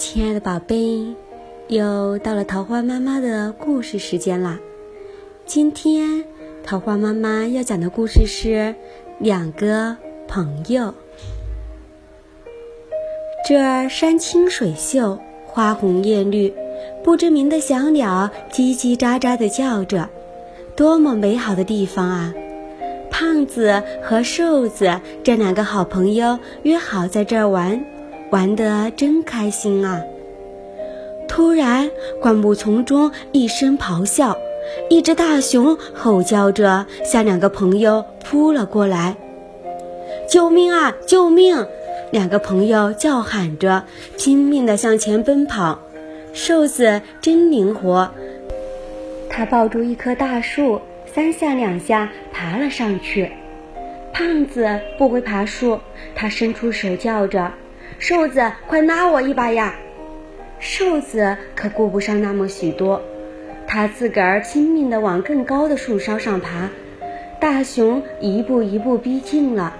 亲爱的宝贝，又到了桃花妈妈的故事时间啦！今天桃花妈妈要讲的故事是两个朋友。这儿山清水秀，花红叶绿，不知名的小鸟叽叽喳喳地叫着，多么美好的地方啊！胖子和瘦子这两个好朋友约好在这儿玩。玩得真开心啊！突然，灌木丛中一声咆哮，一只大熊吼叫着向两个朋友扑了过来。救命啊！救命！两个朋友叫喊着，拼命地向前奔跑。瘦子真灵活，他抱住一棵大树，三下两下爬了上去。胖子不会爬树，他伸出手叫着。瘦子，快拉我一把呀！瘦子可顾不上那么许多，他自个儿拼命地往更高的树梢上爬。大熊一步一步逼近了，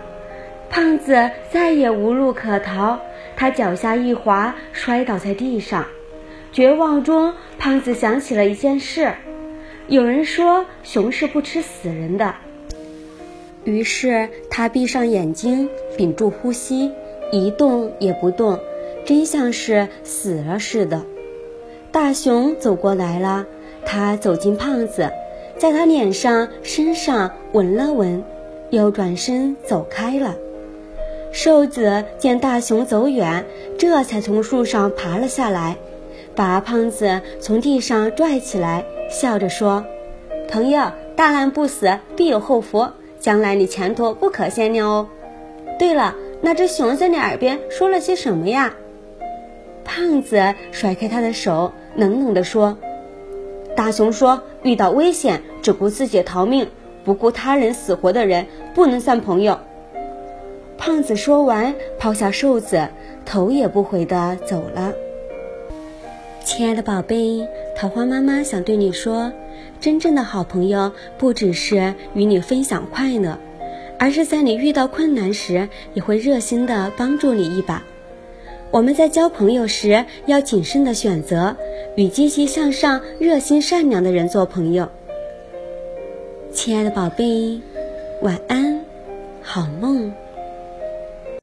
胖子再也无路可逃，他脚下一滑，摔倒在地上。绝望中，胖子想起了一件事：有人说熊是不吃死人的。于是他闭上眼睛，屏住呼吸。一动也不动，真像是死了似的。大熊走过来了，他走近胖子，在他脸上、身上闻了闻，又转身走开了。瘦子见大熊走远，这才从树上爬了下来，把胖子从地上拽起来，笑着说：“朋友，大难不死，必有后福，将来你前途不可限量哦。对了。”那只熊在你耳边说了些什么呀？胖子甩开他的手，冷冷地说：“大熊说，遇到危险只顾自己逃命，不顾他人死活的人不能算朋友。”胖子说完，抛下瘦子，头也不回地走了。亲爱的宝贝，桃花妈妈想对你说，真正的好朋友不只是与你分享快乐。而是在你遇到困难时，也会热心的帮助你一把。我们在交朋友时要谨慎的选择，与积极向上、热心善良的人做朋友。亲爱的宝贝，晚安，好梦。